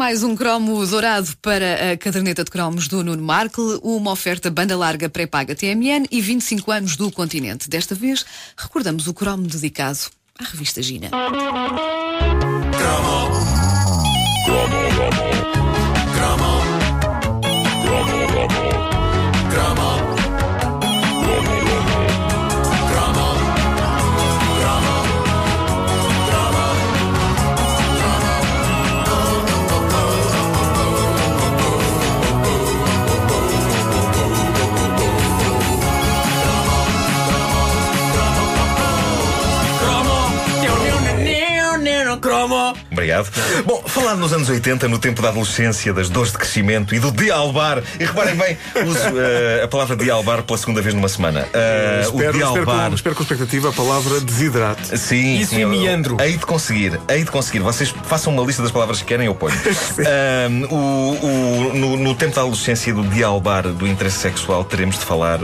mais um cromo dourado para a caderneta de cromos do Nuno Markle, uma oferta banda larga pré-paga TMN e 25 anos do continente. Desta vez, recordamos o cromo dedicado à revista Gina. Obrigado. Bom, falado nos anos 80, no tempo da adolescência, das dores de crescimento e do dialbar, e reparem bem, uso uh, a palavra dialbar pela segunda vez numa semana. Uh, espero, o dialbar. Espero com, espero com expectativa a palavra desidrate. Sim, Isso sim, e meandro. Hei de conseguir, hei de conseguir. Vocês façam uma lista das palavras que querem, eu ponho. Ahm, o, o- no, no tempo da adolescência do dialbar do interesse sexual, teremos de falar,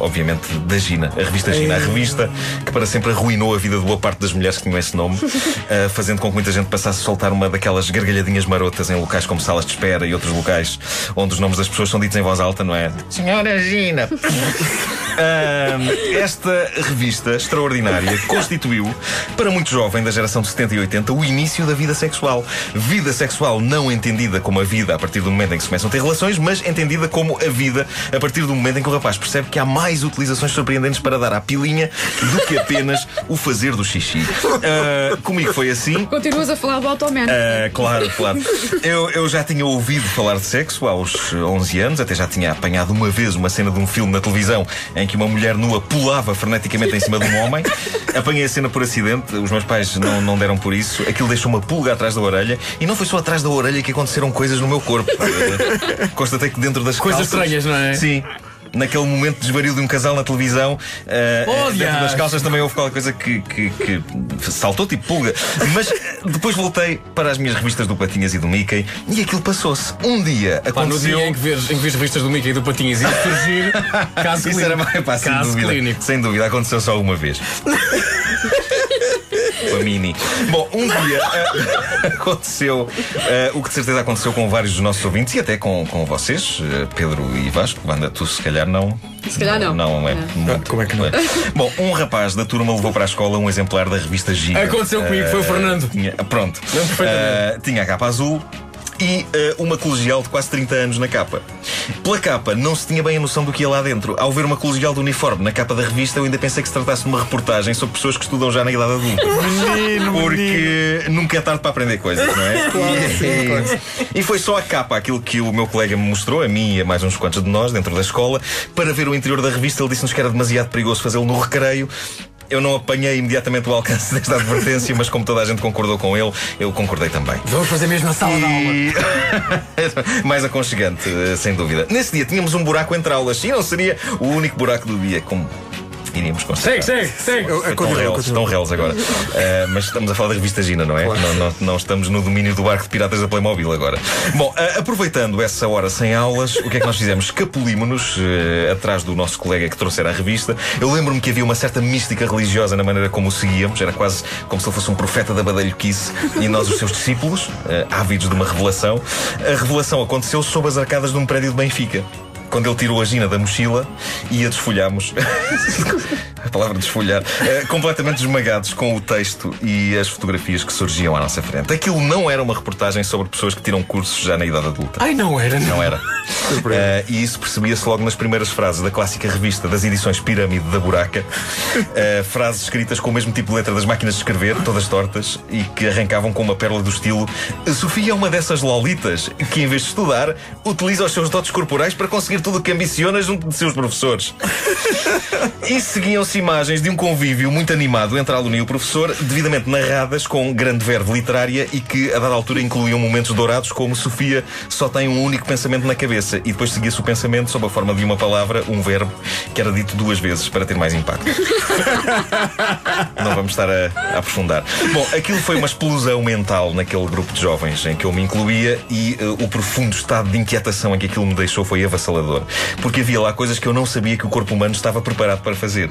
obviamente, da Gina, a revista Gina, a revista que para sempre arruinou a vida de boa parte das mulheres que tinham esse nome, ah, fazendo com que muita gente passasse soltar uma daquelas gargalhadinhas marotas em locais como salas de espera e outros locais onde os nomes das pessoas são ditos em voz alta, não é? Senhora Gina! Esta revista extraordinária constituiu, para muito jovem da geração de 70 e 80, o início da vida sexual. Vida sexual não entendida como a vida a partir do momento em que se começam a ter relações, mas entendida como a vida a partir do momento em que o rapaz percebe que há mais utilizações surpreendentes para dar à pilinha do que apenas o fazer do xixi. Ah, comigo foi assim. Continuas a falar do Automan. Ah, claro, claro. Eu, eu já tinha ouvido falar de sexo aos 11 anos, até já tinha apanhado uma vez uma cena de um filme na televisão em que uma mulher nua pulava freneticamente em cima de um homem. Apanhei a cena por acidente, os meus pais não, não deram por isso. Aquilo deixou uma pulga atrás da orelha e não foi só atrás da orelha que aconteceram coisas no meu corpo. Constatei que dentro das Coisas calças- estranhas, não é? Sim. Naquele momento de desvario de um casal na televisão, Oh, dentro das calças também houve qualquer coisa que, que, que saltou tipo pulga. Mas eh, depois voltei para as minhas revistas do Patinhas e do Mickey e aquilo passou-se. Um dia Pá, no aconteceu. dia em que vês, em que vês revistas do Mickey e do Patinhas ia surgir caso Isso clínico. era mais pá, sem caso dúvida. clínico. Sem dúvida, aconteceu só uma vez. A mini. Bom, um dia eh, aconteceu eh, o que de certeza aconteceu com vários dos nossos ouvintes e até com, com vocês, eh, Pedro e Vasco. Wanda, tu se calhar não. Se calhar não. Não é. muito- como é que não? Bom, um rapaz da turma levou para a escola um exemplar da revista Giga. Aconteceu comigo, foi o Fernando. tinha- pronto. Tinha a capa azul. E uma colegial de quase 30 anos na capa. Pela capa, não se tinha bem a noção do que ia lá dentro. Ao ver uma colegial de uniforme na capa da revista, eu ainda pensei que se tratasse de uma reportagem sobre pessoas que estudam já na idade adulta. Menino, Porque nunca é tarde para aprender coisas, não é? e, e foi só a capa, aquilo que o meu colega me mostrou, a mim e a mais uns quantos de nós, dentro da escola, para ver o interior da revista. Ele disse-nos que era demasiado perigoso fazê-lo no recreio. Eu não apanhei imediatamente o alcance desta advertência, mas como toda a gente concordou com ele, eu concordei também. Vamos fazer mesmo a sala de aula. E... Mais aconchegante, eh, sem dúvida. Nesse dia tínhamos um buraco entre aulas e não seria o único buraco do dia, como iríamos constatar. Segue, segue, segue. Estão réus agora. Eh, mas estamos a falar da revista Gina, não é? Não, não- não estamos no domínio do barco de piratas da Playmobil agora. Bom, eh, aproveitando essa hora sem aulas, o que é que nós fizemos? Escapulímonos eh, atrás do nosso colega que trouxera a revista. Eu lembro-me que havia uma certa mística religiosa na maneira como o seguíamos. Era quase como se ele fosse um profeta da Badalhoquice e nós os seus discípulos, ávidos de uma revelação. A revelação aconteceu sob as arcadas de um prédio de Benfica. Quando ele tirou a Gina da mochila e a desfolhámos. a palavra desfolhar. eh, completamente esmagados com o texto e as fotografias que surgiam à nossa frente. Aquilo não era uma reportagem sobre pessoas que tiram cursos já na idade adulta. Ai, não era, não. Não era. Eh, e isso percebia-se logo nas primeiras frases da clássica revista das edições Pirâmide da Buraca. Eh, frases escritas com o mesmo tipo de letra das máquinas de escrever, todas tortas, e que arrancavam com uma pérola do estilo: Sofia é uma dessas lolitas que, em vez de estudar, utiliza os seus dotes corporais para conseguir tudo o que ambiciona junto de seus professores. E seguiam-se imagens de um convívio muito animado entre a aluna e o professor, devidamente narradas com grande verve literária e que, a dada altura, incluíam momentos dourados como Sofia só tem um único pensamento na cabeça e depois seguia-se o pensamento sob a forma de uma palavra, um verbo, que era dito duas vezes para ter mais impacto. Não vamos estar a, a aprofundar. Bom, aquilo foi uma explosão mental naquele grupo de jovens em que eu me incluía e eh, o profundo estado de inquietação em que aquilo me deixou foi avassalador. Porque havia lá coisas que eu não sabia que o corpo humano estava preparado para fazer.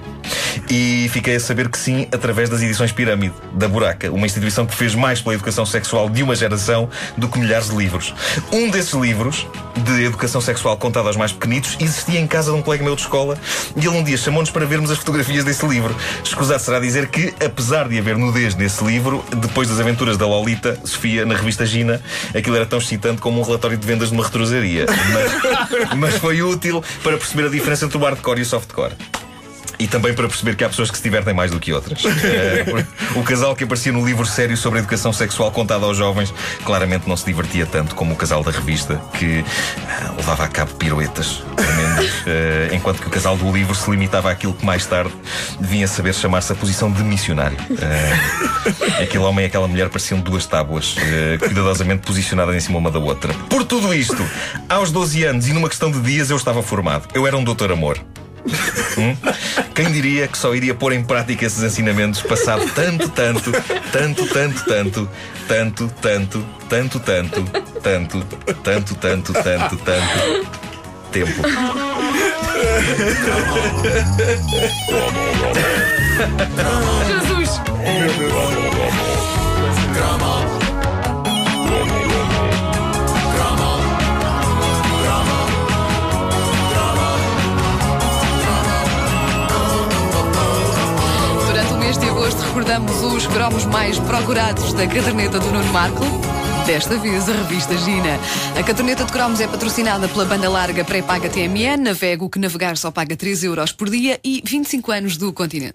E fiquei a saber que sim, através das edições Pirâmide, da Buraca, uma instituição que fez mais pela educação sexual de uma geração do que milhares de livros. Um desses livros, de educação sexual contada aos mais pequenitos, existia em casa de um colega meu de escola e ele um dia chamou-nos para vermos as fotografias desse livro. Escusado será dizer que, apesar de haver nudez nesse livro, depois das aventuras da Lolita, Sofia, na revista Gina, aquilo era tão excitante como um relatório de vendas de uma retrosaria. Mas, mas foi útil para perceber a diferença entre o hardcore e o softcore. E também para perceber que há pessoas que se divertem mais do que outras. Eh, o casal que aparecia no livro sério sobre a educação sexual contado aos jovens claramente não se divertia tanto como o casal da revista, que ah, levava a cabo piruetas tremendas, eh, enquanto que o casal do livro se limitava àquilo que mais tarde devia saber chamar-se a posição de missionário. Eh, aquele homem e aquela mulher pareciam duas tábuas, cuidadosamente posicionadas em cima uma da outra. Por tudo isto, aos 12 anos e numa questão de dias eu estava formado. Eu era um doutor amor. Hum? Quem diria que só iria pôr em prática esses ensinamentos passado tanto, tanto, tanto, tanto, tanto, tanto, tanto, tanto, tanto, tanto, tanto, tanto, tanto, tanto tempo. Jesus! Os cromos mais procurados da caderneta do Nuno Marco. Desta vez, a revista Gina. A caderneta de cromos é patrocinada pela banda larga pré-paga TMN. Navega o que navegar só paga 3 euros por dia e 25 anos do continente.